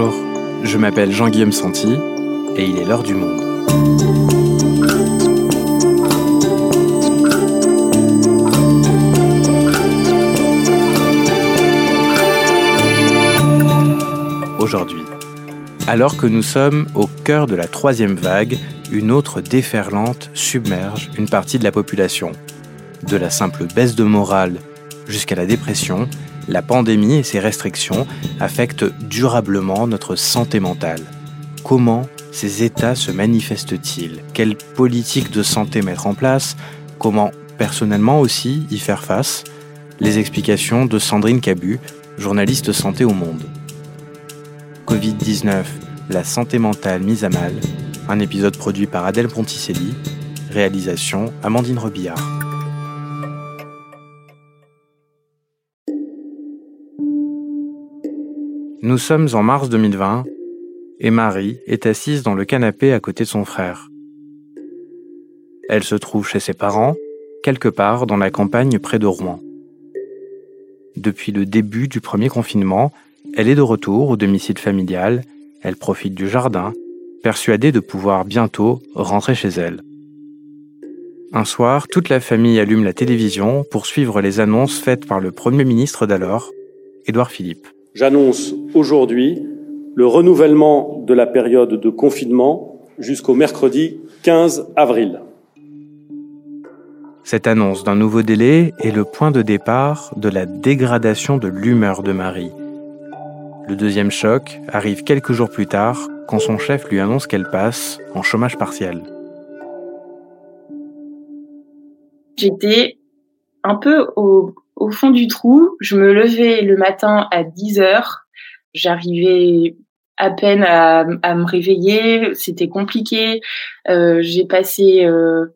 Bonjour, je m'appelle Jean-Guillaume Santi et il est l'heure du monde. Aujourd'hui, alors que nous sommes au cœur de la troisième vague, une autre déferlante submerge une partie de la population. De la simple baisse de morale jusqu'à la dépression, la pandémie et ses restrictions affectent durablement notre santé mentale. Comment ces états se manifestent-ils? Quelle politique de santé mettre en place? Comment personnellement aussi y faire face? Les explications de Sandrine Cabu, journaliste santé au monde. Covid-19, la santé mentale mise à mal, un épisode produit par Adèle Ponticelli, réalisation Amandine Robillard. Nous sommes en mars 2020 et Marie est assise dans le canapé à côté de son frère. Elle se trouve chez ses parents, quelque part dans la campagne près de Rouen. Depuis le début du premier confinement, elle est de retour au domicile familial, elle profite du jardin, persuadée de pouvoir bientôt rentrer chez elle. Un soir, toute la famille allume la télévision pour suivre les annonces faites par le Premier ministre d'alors, Édouard Philippe j'annonce aujourd'hui le renouvellement de la période de confinement jusqu'au mercredi 15 avril. Cette annonce d'un nouveau délai est le point de départ de la dégradation de l'humeur de Marie. Le deuxième choc arrive quelques jours plus tard quand son chef lui annonce qu'elle passe en chômage partiel. J'étais un peu au, au fond du trou. Je me levais le matin à 10 heures. J'arrivais à peine à, me réveiller. C'était compliqué. Euh, j'ai passé, euh,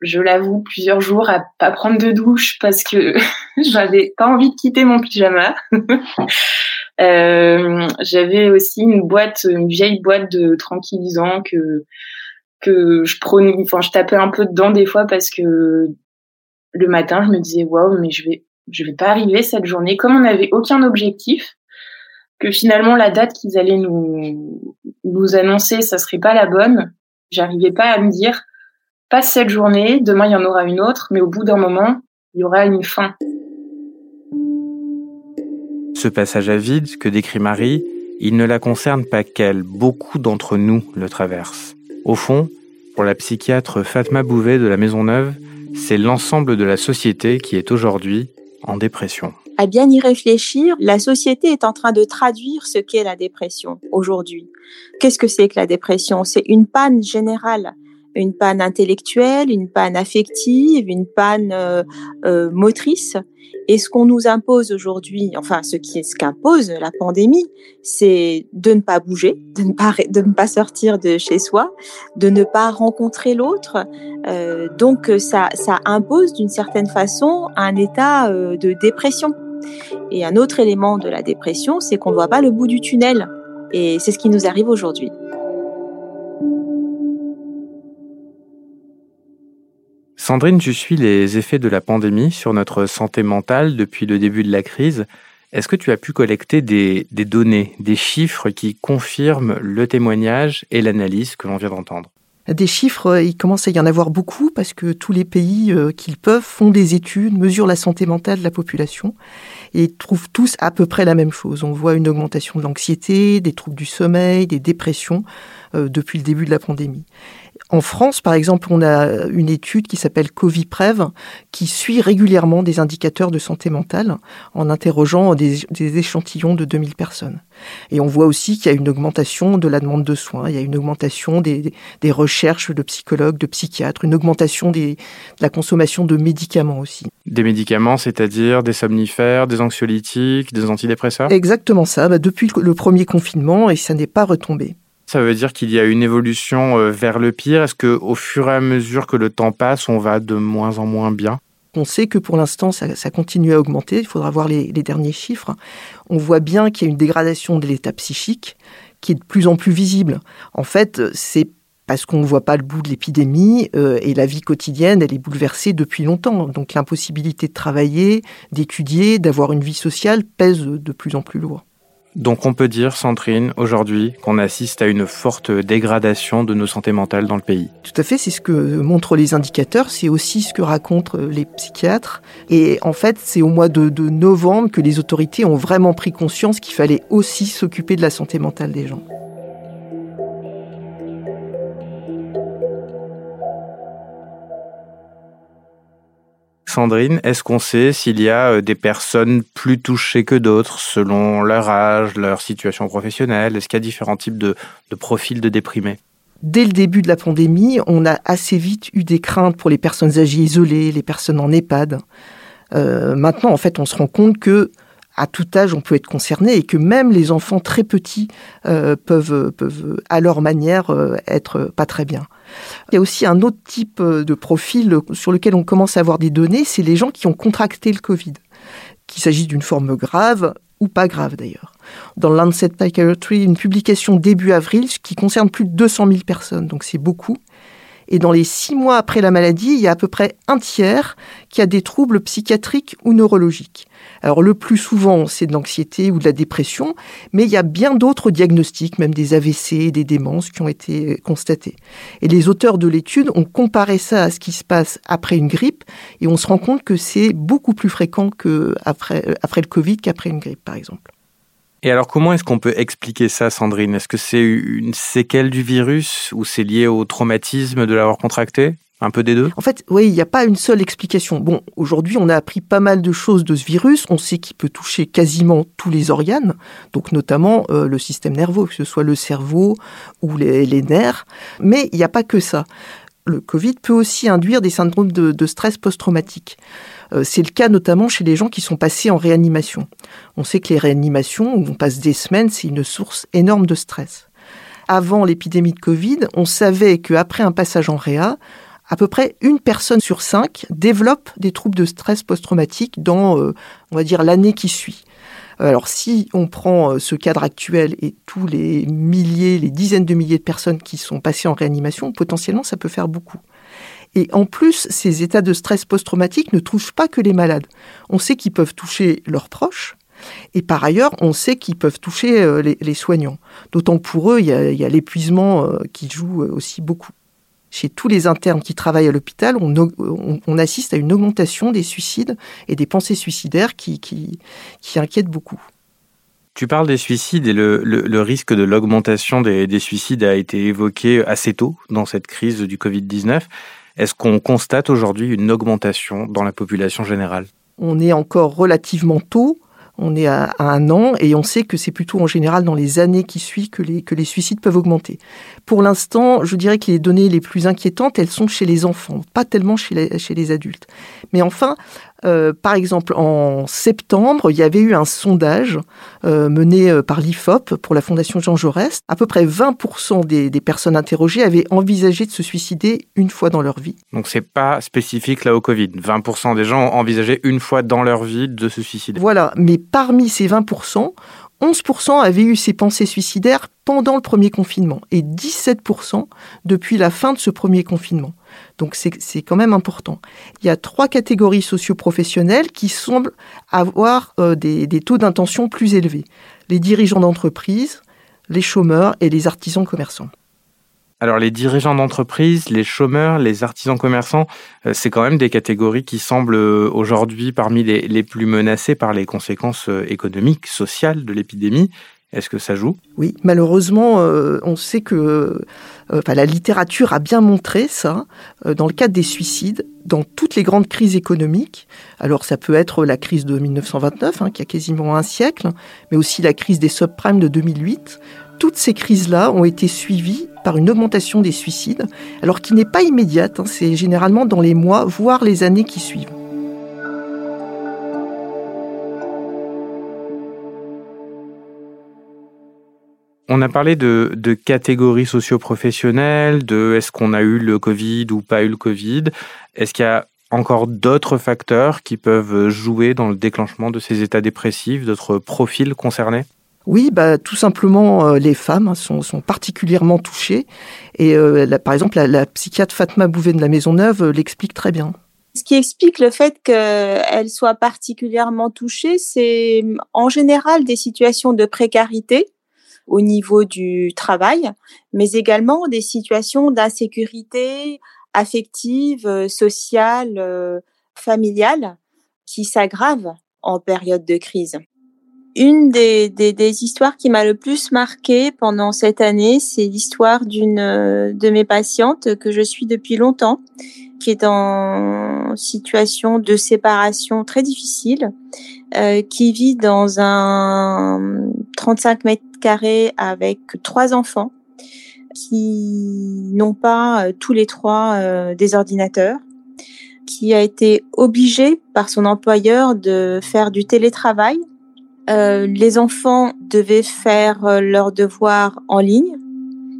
je l'avoue, plusieurs jours à pas prendre de douche parce que j'avais pas envie de quitter mon pyjama. euh, j'avais aussi une boîte, une vieille boîte de tranquillisants que que je prenais, enfin je tapais un peu dedans des fois parce que le matin je me disais waouh mais je vais je vais pas arriver cette journée. Comme on n'avait aucun objectif, que finalement la date qu'ils allaient nous nous annoncer, ça serait pas la bonne. J'arrivais pas à me dire passe cette journée, demain il y en aura une autre, mais au bout d'un moment, il y aura une fin. Ce passage à vide que décrit Marie, il ne la concerne pas qu'elle, beaucoup d'entre nous le traversent. Au fond, pour la psychiatre Fatma Bouvet de la Maison Neuve, c'est l'ensemble de la société qui est aujourd'hui en dépression. À bien y réfléchir, la société est en train de traduire ce qu'est la dépression aujourd'hui. Qu'est-ce que c'est que la dépression? C'est une panne générale une panne intellectuelle, une panne affective, une panne euh, euh, motrice. Et ce qu'on nous impose aujourd'hui, enfin ce qui ce qu'impose la pandémie, c'est de ne pas bouger, de ne pas de ne pas sortir de chez soi, de ne pas rencontrer l'autre. Euh, donc ça ça impose d'une certaine façon un état de dépression. Et un autre élément de la dépression, c'est qu'on ne voit pas le bout du tunnel. Et c'est ce qui nous arrive aujourd'hui. Sandrine, tu suis les effets de la pandémie sur notre santé mentale depuis le début de la crise. Est-ce que tu as pu collecter des, données, des chiffres qui confirment le témoignage et l'analyse que l'on vient d'entendre? Des chiffres, il commence à y en avoir beaucoup parce que tous les pays euh, qu'ils peuvent font des études, mesurent la santé mentale de la population et trouvent tous à peu près la même chose. On voit une augmentation de l'anxiété, des troubles du sommeil, des dépressions euh, depuis le début de la pandémie. En France, par exemple, on a une étude qui s'appelle Coviprev, qui suit régulièrement des indicateurs de santé mentale en interrogeant des, échantillons de 2000 personnes. Et on voit aussi qu'il y a une augmentation de la demande de soins, il y a une augmentation des, recherches de psychologues, de psychiatres, une augmentation de la consommation de médicaments aussi. Des médicaments, c'est-à-dire des somnifères, des anxiolytiques, des antidépresseurs? Exactement ça, bah, depuis le premier confinement, et ça n'est pas retombé. Ça veut dire qu'il y a une évolution euh, vers le pire. Est-ce que au fur et à mesure que le temps passe, on va de moins en moins bien? On sait que pour l'instant, ça, continue à augmenter. Il faudra voir les, derniers chiffres. On voit bien qu'il y a une dégradation de l'état psychique qui est de plus en plus visible. En fait, c'est parce qu'on ne voit pas le bout de l'épidémie euh, et la vie quotidienne, elle est bouleversée depuis longtemps. Donc l'impossibilité de travailler, d'étudier, d'avoir une vie sociale pèse de plus en plus lourd. Donc on peut dire, Sandrine, aujourd'hui, qu'on assiste à une forte dégradation de nos santé mentales dans le pays. Tout à fait, c'est ce que montrent les indicateurs, c'est aussi ce que racontent les psychiatres. Et en fait, c'est au mois de, de novembre que les autorités ont vraiment pris conscience qu'il fallait aussi s'occuper de la santé mentale des gens. Sandrine, est-ce qu'on sait s'il y a euh, des personnes plus touchées que d'autres selon leur âge, leur situation professionnelle? Est-ce qu'il y a différents types de, profils de déprimés? Dès le début de la pandémie, on a assez vite eu des craintes pour les personnes âgées isolées, les personnes en EHPAD. Euh, maintenant, en fait, on se rend compte que à tout âge, on peut être concerné et que même les enfants très petits euh, peuvent, à leur manière, être pas très bien. Il y a aussi un autre type euh, de profil sur lequel on commence à avoir des données, c'est les gens qui ont contracté le Covid, qu'il s'agisse d'une forme grave ou pas grave d'ailleurs. Dans Lancet Psychiatry, une publication début avril qui concerne plus de 200 000 personnes, donc c'est beaucoup. Et dans les six mois après la maladie, il y a à peu près un tiers qui a des troubles psychiatriques ou neurologiques. Alors le plus souvent, c'est de l'anxiété ou de la dépression, mais il y a bien d'autres diagnostics, même des AVC, des démences qui ont été constatés. Et les auteurs de l'étude ont comparé ça à ce qui se passe après une grippe, et on se rend compte que c'est beaucoup plus fréquent qu'après euh, après le Covid qu'après une grippe, par exemple. Et alors, comment est-ce qu'on peut expliquer ça, Sandrine? Est-ce que c'est une séquelle du virus ou c'est lié au traumatisme de l'avoir contracté? Un peu des deux? En fait, oui, il n'y a pas une seule explication. Bon, aujourd'hui, on a appris pas mal de choses de ce virus. On sait qu'il peut toucher quasiment tous les organes, donc notamment euh, le système nerveux, que ce soit le cerveau ou les, nerfs. Mais il n'y a pas que ça. Le Covid peut aussi induire des syndromes de, stress post-traumatique. Euh, c'est le cas notamment chez les gens qui sont passés en réanimation. On sait que les réanimations, où on passe des semaines, c'est une source énorme de stress. Avant l'épidémie de Covid, on savait qu'après un passage en réa, à peu près une personne sur cinq développe des troubles de stress post-traumatique dans, euh, on va dire, l'année qui suit. Alors si on prend euh, ce cadre actuel et tous les milliers, les dizaines de milliers de personnes qui sont passées en réanimation, potentiellement ça peut faire beaucoup. Et en plus, ces états de stress post-traumatique ne touchent pas que les malades. On sait qu'ils peuvent toucher leurs proches, et par ailleurs, on sait qu'ils peuvent toucher euh, les, soignants. D'autant pour eux, il y a l'épuisement qui joue aussi beaucoup chez tous les internes qui travaillent à l'hôpital, on, assiste à une augmentation des suicides et des pensées suicidaires qui, qui, inquiètent beaucoup. Tu parles des suicides et le, risque de l'augmentation des, des, suicides a été évoqué assez tôt dans cette crise du Covid-19. Est-ce qu'on constate aujourd'hui une augmentation dans la population générale? On est encore relativement tôt on est à, un an et on sait que c'est plutôt en général dans les années qui suivent que les, suicides peuvent augmenter. Pour l'instant, je dirais que les données les plus inquiétantes, elles sont chez les enfants, pas tellement chez les, chez les adultes. Mais enfin, euh, par exemple, en septembre, il y avait eu un sondage euh, mené euh, par l'IFOP pour la Fondation Jean Jaurès. À peu près 20% des, des, personnes interrogées avaient envisagé de se suicider une fois dans leur vie. Donc c'est pas spécifique là au Covid. 20% des gens ont envisagé une fois dans leur vie de se suicider. Voilà, mais parmi ces 20%, 11% avaient eu ces pensées suicidaires pendant le premier confinement et 17% depuis la fin de ce premier confinement. Donc c'est quand même important. Il y a trois catégories socioprofessionnelles qui semblent avoir euh, des, des taux d'intention plus élevés. Les dirigeants d'entreprise, les chômeurs et les artisans commerçants. Alors les dirigeants d'entreprise, les chômeurs, les artisans commerçants, euh, c'est quand même des catégories qui semblent euh, aujourd'hui parmi les, plus menacées par les conséquences euh, économiques, sociales de l'épidémie. Est-ce que ça joue? Oui, malheureusement, on sait que la littérature a bien montré ça dans le cadre des suicides, dans toutes les grandes crises économiques. Alors ça peut être la crise de 1929, hein, qui a quasiment un siècle, mais aussi la crise des subprimes de 2008 toutes ces crises-là ont été suivies par une augmentation des suicides, alors qui n'est pas immédiate, hein, c'est généralement dans les mois, voire les années qui suivent. On a parlé de, de catégories socio-professionnelles, de est-ce qu'on a eu le Covid ou pas eu le Covid. Est-ce qu'il y a encore d'autres facteurs qui peuvent jouer dans le déclenchement de ces états dépressifs, d'autres profils concernés? Oui, bah, tout simplement, euh, les femmes sont, sont, particulièrement touchées. Et euh, par exemple, la, psychiatre Fatma Bouvet de la Maison Neuve euh, l'explique très bien. Ce qui explique le fait qu'elle soit particulièrement touchée, c'est en général des situations de précarité au niveau du travail, mais également des situations d'insécurité affective, sociale, familiale qui s'aggravent en période de crise. Une des, des, des histoires qui m'a le plus marquée pendant cette année, c'est l'histoire d'une de mes patientes que je suis depuis longtemps, qui est en situation de séparation très difficile, euh, qui vit dans un 35 mètres carrés avec trois enfants, qui n'ont pas euh, tous les trois euh, des ordinateurs, qui a été obligé par son employeur de faire du télétravail. Euh, les enfants devaient faire euh, leurs devoirs en ligne.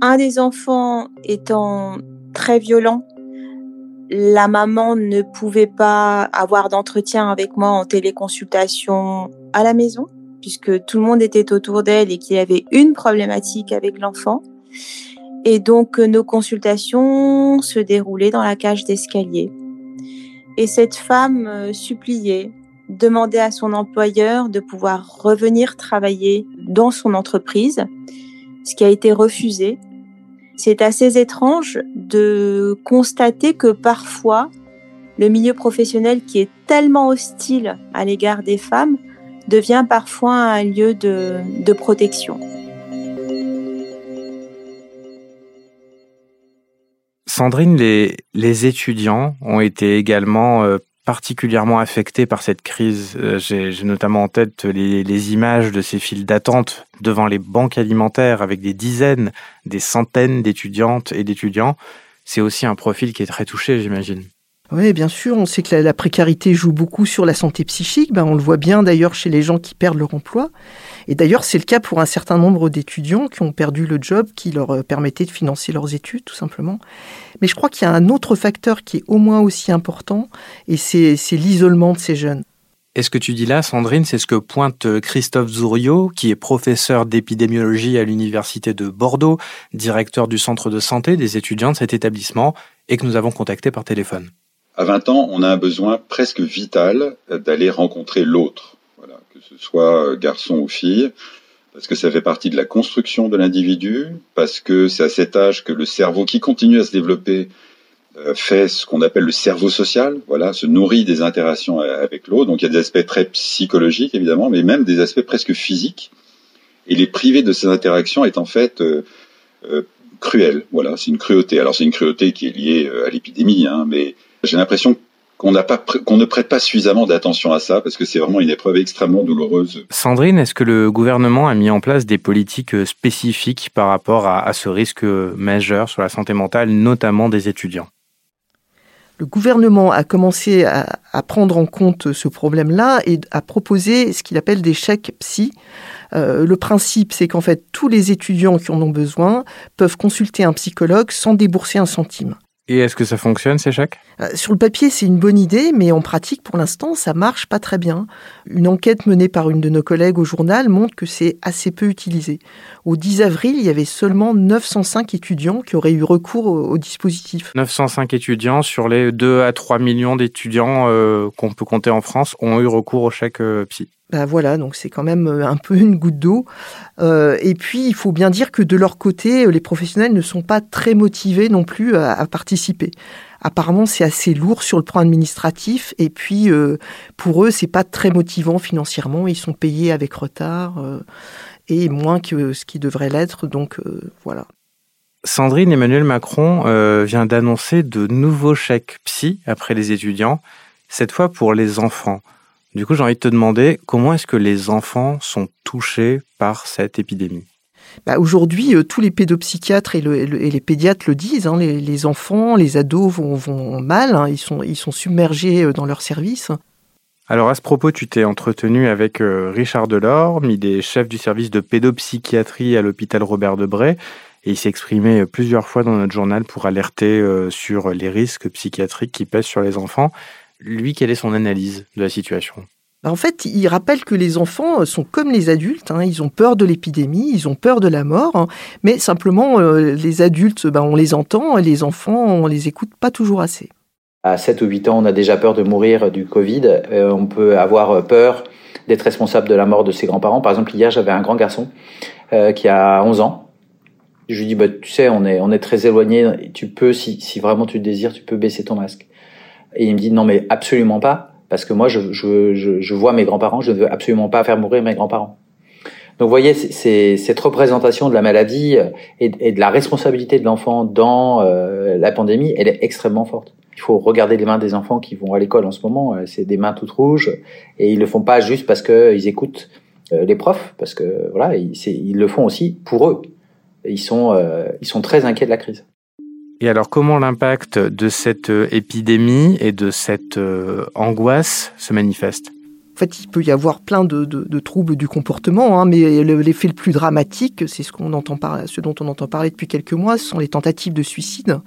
Un des enfants étant très violent, la maman ne pouvait pas avoir d'entretien avec moi en téléconsultation à la maison, puisque tout le monde était autour d'elle et qu'il y avait une problématique avec l'enfant. Et donc nos consultations se déroulaient dans la cage d'escalier. Et cette femme euh, suppliait, demandait à son employeur de pouvoir revenir travailler dans son entreprise, ce qui a été refusé. C'est assez étrange de constater que parfois, le milieu professionnel qui est tellement hostile à l'égard des femmes devient parfois un lieu de, de protection. Sandrine, les, les étudiants ont été également euh, particulièrement affectés par cette crise. Euh, j'ai notamment en tête les, les images de ces files d'attente devant les banques alimentaires avec des dizaines, des centaines d'étudiantes et d'étudiants. C'est aussi un profil qui est très touché, j'imagine. Oui, bien sûr, on sait que la, précarité joue beaucoup sur la santé psychique. Ben, on le voit bien d'ailleurs chez les gens qui perdent leur emploi. Et d'ailleurs, c'est le cas pour un certain nombre d'étudiants qui ont perdu le job qui leur euh, permettait de financer leurs études, tout simplement. Mais je crois qu'il y a un autre facteur qui est au moins aussi important, et c'est l'isolement de ces jeunes. Et ce que tu dis là, Sandrine, c'est ce que pointe Christophe Zouriot, qui est professeur d'épidémiologie à l'Université de Bordeaux, directeur du centre de santé des étudiants de cet établissement, et que nous avons contacté par téléphone. À 20 ans, on a un besoin presque vital d'aller rencontrer l'autre, voilà, que ce soit garçon ou fille, parce que ça fait partie de la construction de l'individu, parce que c'est à cet âge que le cerveau qui continue à se développer euh, fait ce qu'on appelle le cerveau social, voilà, se nourrit des interactions avec l'autre. Donc il y a des aspects très psychologiques évidemment, mais même des aspects presque physiques. Et les priver de ces interactions est en fait euh, euh, cruel. Voilà, c'est une cruauté. Alors c'est une cruauté qui est liée euh, à l'épidémie, hein, mais j'ai l'impression qu'on n'a pas qu'on ne prête pas suffisamment d'attention à ça parce que c'est vraiment une épreuve extrêmement douloureuse. Sandrine, est-ce que le gouvernement a mis en place des politiques euh, spécifiques par rapport à, à ce risque majeur sur la santé mentale, notamment des étudiants? Le gouvernement a commencé à, à, prendre en compte ce problème-là et a proposé ce qu'il appelle des chèques psy. Euh, le principe, c'est qu'en fait, tous les étudiants qui en ont besoin peuvent consulter un psychologue sans débourser un centime. Et est-ce que ça fonctionne, ces chèques? Euh, Sur le papier, c'est une bonne idée, mais en pratique, pour l'instant, ça marche pas très bien. Une enquête menée par une de nos collègues au journal montre que c'est assez peu utilisé. Au 10 avril, il y avait seulement 905 étudiants qui auraient eu recours au, au dispositif. 905 étudiants sur les 2 à 3 millions d'étudiants euh, qu'on peut compter en France ont eu recours au chèque euh, psy. Ben voilà, donc c'est quand même euh, un peu une goutte d'eau. Euh, et puis, il faut bien dire que de leur côté, les professionnels ne sont pas très motivés non plus à, participer. Apparemment, c'est assez lourd sur le plan administratif. Et puis, euh, pour eux, c'est pas très motivant financièrement. Ils sont payés avec retard euh, et moins que ce qui devrait l'être. Donc, euh, voilà. Sandrine Emmanuel Macron vient d'annoncer de nouveaux chèques psy après les étudiants, cette fois pour les enfants. Du coup, j'ai envie de te demander comment est-ce que les enfants sont touchés par cette épidémie? Bah Aujourd'hui, euh, tous les pédopsychiatres et, le, et, les pédiatres le disent. Hein, les, les, enfants, les ados vont, vont mal. Hein, ils, sont, ils sont submergés euh, dans leur service. Alors à ce propos, tu t'es entretenu avec euh, Richard Delorme, il est chef du service de pédopsychiatrie à l'hôpital Robert Debré, et il s'est exprimé plusieurs fois dans notre journal pour alerter sur les risques psychiatriques qui pèsent sur les enfants. Lui, quelle est son analyse de la situation? Bah, en fait, il rappelle que les enfants sont comme les adultes, hein, ils ont peur de l'épidémie, ils ont peur de la mort, hein, mais simplement euh, les adultes, bah, on les entend, et les enfants, on les écoute pas toujours assez. À 7 ou 8 ans, on a déjà peur de mourir du Covid. Euh, on peut avoir peur d'être responsable de la mort de ses grands-parents. Par exemple, hier, j'avais un grand garçon euh, qui a 11 ans. Je lui dis, bah, tu sais, on est, on est très éloigné. Tu peux, si, si vraiment tu le désires, tu peux baisser ton masque. Et il me dit, non, mais absolument pas. Parce que moi, je, je, je, je vois mes grands-parents. Je ne veux absolument pas faire mourir mes grands-parents. Donc, vous voyez, c'est cette représentation de la maladie et, et de la responsabilité de l'enfant dans euh, la pandémie, elle est extrêmement forte. Il faut regarder les mains des enfants qui vont à l'école en ce moment. Euh, c'est des mains toutes rouges et ils le font pas juste parce qu'ils écoutent euh, les profs, parce que voilà, ils, ils, le font aussi pour eux. Ils sont, euh, ils sont très inquiets de la crise. Et alors, comment l'impact de cette épidémie et de cette angoisse se manifeste? En fait, il peut y avoir plein de, de, de troubles du comportement, hein, mais l'effet le plus dramatique, c'est ce, qu'on entend par, ce dont on entend parler depuis quelques mois, ce sont les tentatives de suicide.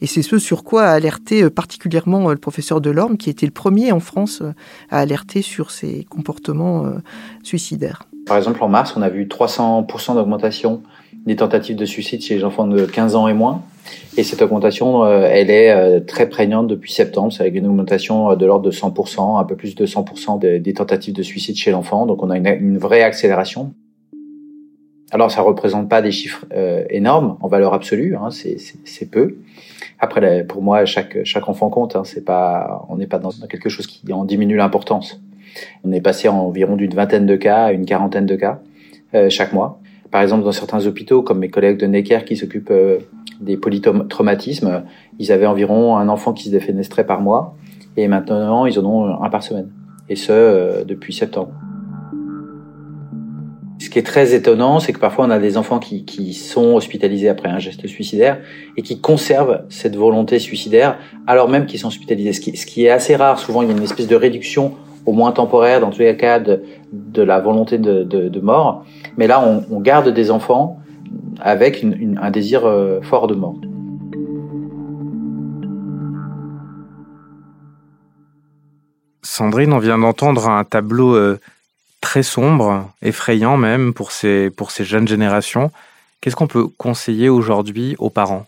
Et c'est ce sur quoi a alerté euh, particulièrement euh, le professeur Delorme, qui était le premier en France euh, à alerter sur ces comportements suicidaires. Par exemple, en mars, on a vu 300% d'augmentation des tentatives de suicide chez les enfants de 15 ans et moins. Et cette augmentation, euh, elle est euh, très prégnante depuis septembre. C'est avec une augmentation euh, de l'ordre de 100%, un peu plus de 100% des tentatives de suicide chez l'enfant. Donc on a une, vraie accélération. Alors ça représente pas des chiffres énormes en valeur absolue, hein, c'est peu. Après, pour moi, chaque chaque enfant compte. Hein, c'est pas, on n'est pas dans quelque chose qui en diminue l'importance. On est passé environ d'une vingtaine de cas à une quarantaine de cas chaque mois. Par exemple, dans certains hôpitaux, comme mes collègues de Necker qui s'occupent euh, des polytraumatismes, ils avaient environ un enfant qui se défenestrait par mois, et maintenant ils en ont un par semaine, et ce euh, depuis septembre. Ce qui est très étonnant, c'est que parfois on a des enfants qui, qui, sont hospitalisés après un geste suicidaire et qui conservent cette volonté suicidaire alors même qu'ils sont hospitalisés. Ce qui, ce qui, est assez rare. Souvent, il y a une espèce de réduction au moins temporaire, dans tous les cas, de, de la volonté de, de, de, mort. Mais là, on, on garde des enfants avec une, une, un désir euh, fort de mort. Sandrine, on vient d'entendre un tableau euh, très sombre, effrayant même pour ces, pour ces jeunes générations. Qu'est-ce qu'on peut conseiller aujourd'hui aux parents?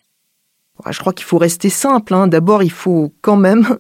Je crois qu'il faut rester simple. Hein. D'abord, il faut quand même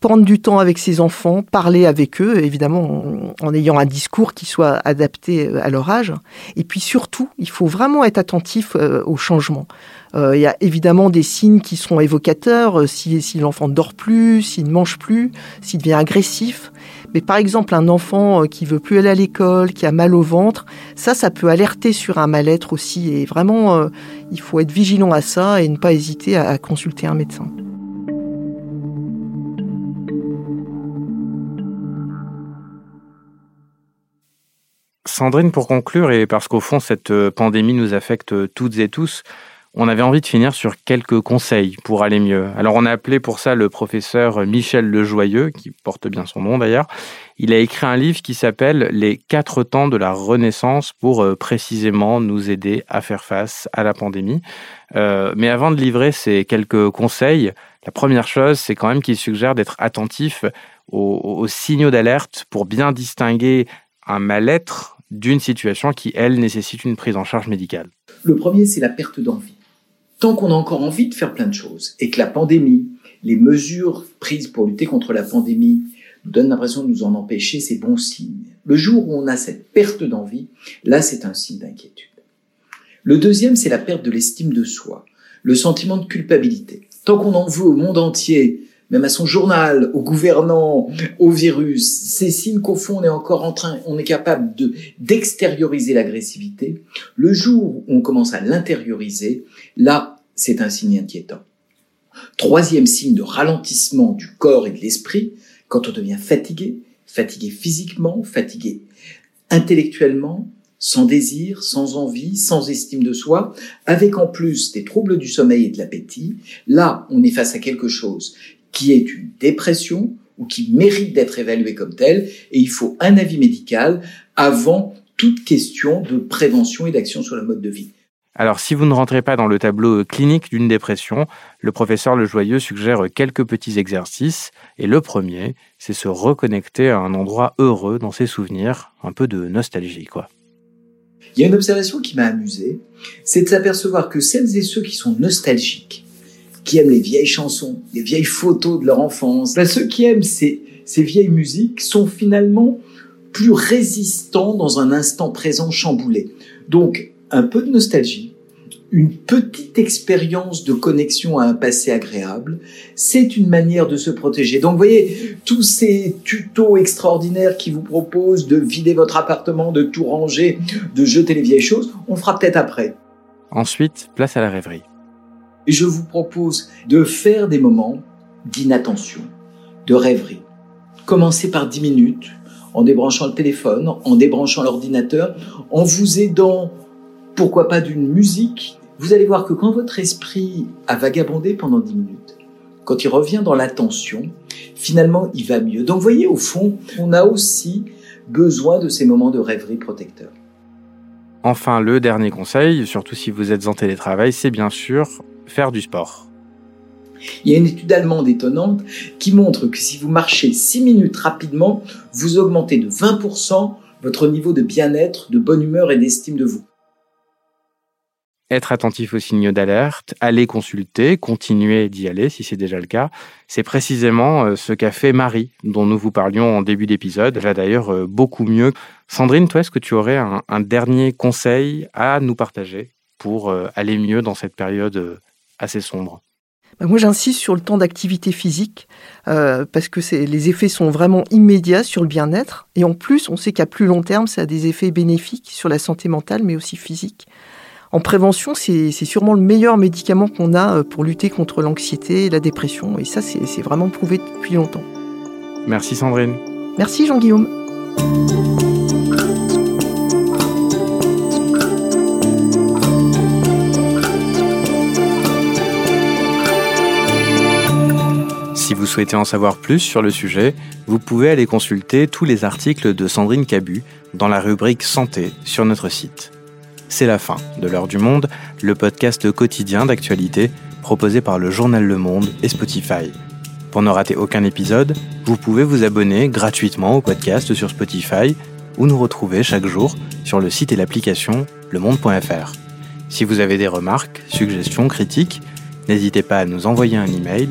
prendre du temps avec ses enfants, parler avec eux, évidemment en, ayant un discours qui soit adapté euh, à leur âge. Et puis surtout, il faut vraiment être attentif euh, au changement. Euh, il y a évidemment des signes qui sont évocateurs, si, si l'enfant dort plus, s'il ne mange plus, s'il devient agressif. Mais par exemple, un enfant qui veut plus aller à l'école, qui a mal au ventre, ça, ça peut alerter sur un mal-être aussi. Et vraiment, il faut être vigilant à ça et ne pas hésiter à consulter un médecin. Sandrine, pour conclure, et parce qu'au fond, cette euh, pandémie nous affecte euh, toutes et tous, on avait envie de finir sur quelques conseils pour aller mieux. Alors, on a appelé pour ça le professeur Michel Lejoyeux, qui porte bien son nom d'ailleurs. Il a écrit un livre qui s'appelle Les quatre temps de la Renaissance pour euh, précisément nous aider à faire face à la pandémie. Mais avant de livrer ces quelques conseils, la première chose, c'est quand même qu'il suggère d'être attentif aux, aux signaux d'alerte pour bien distinguer un mal-être d'une situation qui, elle, nécessite une prise en charge médicale Le premier, c'est la perte d'envie. Tant qu'on a encore envie de faire plein de choses et que la pandémie, les mesures prises pour lutter contre la pandémie nous donnent l'impression de nous en empêcher, c'est bon signe. Le jour où on a cette perte d'envie, là, c'est un signe d'inquiétude. Le deuxième, c'est la perte de l'estime de soi, le sentiment de culpabilité. Tant qu'on en veut au monde entier même à son journal, aux gouvernants, au virus, c'est signe qu'au fond on est encore en train, on est capable de d'extérioriser l'agressivité. Le jour où on commence à l'intérioriser, là, c'est un signe inquiétant. Troisième signe de ralentissement du corps et de l'esprit, quand on devient fatigué, fatigué physiquement, fatigué intellectuellement, sans désir, sans envie, sans estime de soi, avec en plus des troubles du sommeil et de l'appétit, là, on est face à quelque chose qui est une dépression ou qui mérite d'être évaluée comme telle, et il faut un avis médical avant toute question de prévention et d'action sur le mode de vie. Alors, si vous ne rentrez pas dans le tableau clinique d'une dépression, le professeur Lejoyeux suggère quelques petits exercices. Et le premier, c'est se reconnecter à un endroit heureux dans ses souvenirs, un peu de nostalgie, quoi. Il y a une observation qui m'a amusé, c'est de s'apercevoir que celles et ceux qui sont nostalgiques, qui aiment les vieilles chansons, les vieilles photos de leur enfance. Ben, ceux qui aiment ces, ces vieilles musiques sont finalement plus résistants dans un instant présent chamboulé. Donc, un peu de nostalgie, une petite expérience de connexion à un passé agréable, c'est une manière de se protéger. Donc vous voyez, tous ces tutos extraordinaires qui vous proposent de vider votre appartement, de tout ranger, de jeter les vieilles choses, on fera peut-être après. Ensuite, place à la rêverie. Et je vous propose de faire des moments d'inattention, de rêverie. Commencez par 10 minutes en débranchant le téléphone, en débranchant l'ordinateur, en vous aidant, pourquoi pas d'une musique vous allez voir que quand votre esprit a vagabondé pendant 10 minutes, quand il revient dans l'attention, finalement, il va mieux. Donc, voyez, au fond, on a aussi besoin de ces moments de rêverie protecteurs. Enfin, le dernier conseil, surtout si vous êtes en télétravail, c'est bien sûr faire du sport. Il y a une étude allemande étonnante qui montre que si vous marchez 6 minutes rapidement, vous augmentez de 20% votre niveau de bien-être, de bonne humeur et d'estime de vous être attentif aux signaux d'alerte, aller consulter, continuer d'y aller si c'est déjà le cas. C'est précisément euh, ce qu'a fait Marie, dont nous vous parlions en début d'épisode. Elle va d'ailleurs euh, beaucoup mieux. Sandrine, toi, est-ce que tu aurais un, dernier conseil à nous partager pour euh, aller mieux dans cette période assez sombre bah, moi, j'insiste sur le temps d'activité physique parce que les effets sont vraiment immédiats sur le bien-être. Et en plus, on sait qu'à plus long terme, ça a des effets bénéfiques sur la santé mentale, mais aussi physique en prévention, c'est sûrement le meilleur médicament qu'on a euh, pour lutter contre l'anxiété et la dépression. Et ça, c'est vraiment prouvé depuis longtemps. Merci Sandrine. Merci Jean-Guillaume. Vous souhaitez en savoir plus sur le sujet, vous pouvez aller consulter tous les articles de Sandrine Cabu dans la rubrique Santé sur notre site c'est la fin de l'heure du monde, le podcast quotidien d'actualité proposé par le journal Le Monde et Spotify. Pour ne rater aucun épisode, vous pouvez vous abonner gratuitement au podcast sur Spotify ou nous retrouver chaque jour sur le site et l'application lemonde.fr. Si vous avez des remarques, suggestions, critiques, n'hésitez pas à nous envoyer un email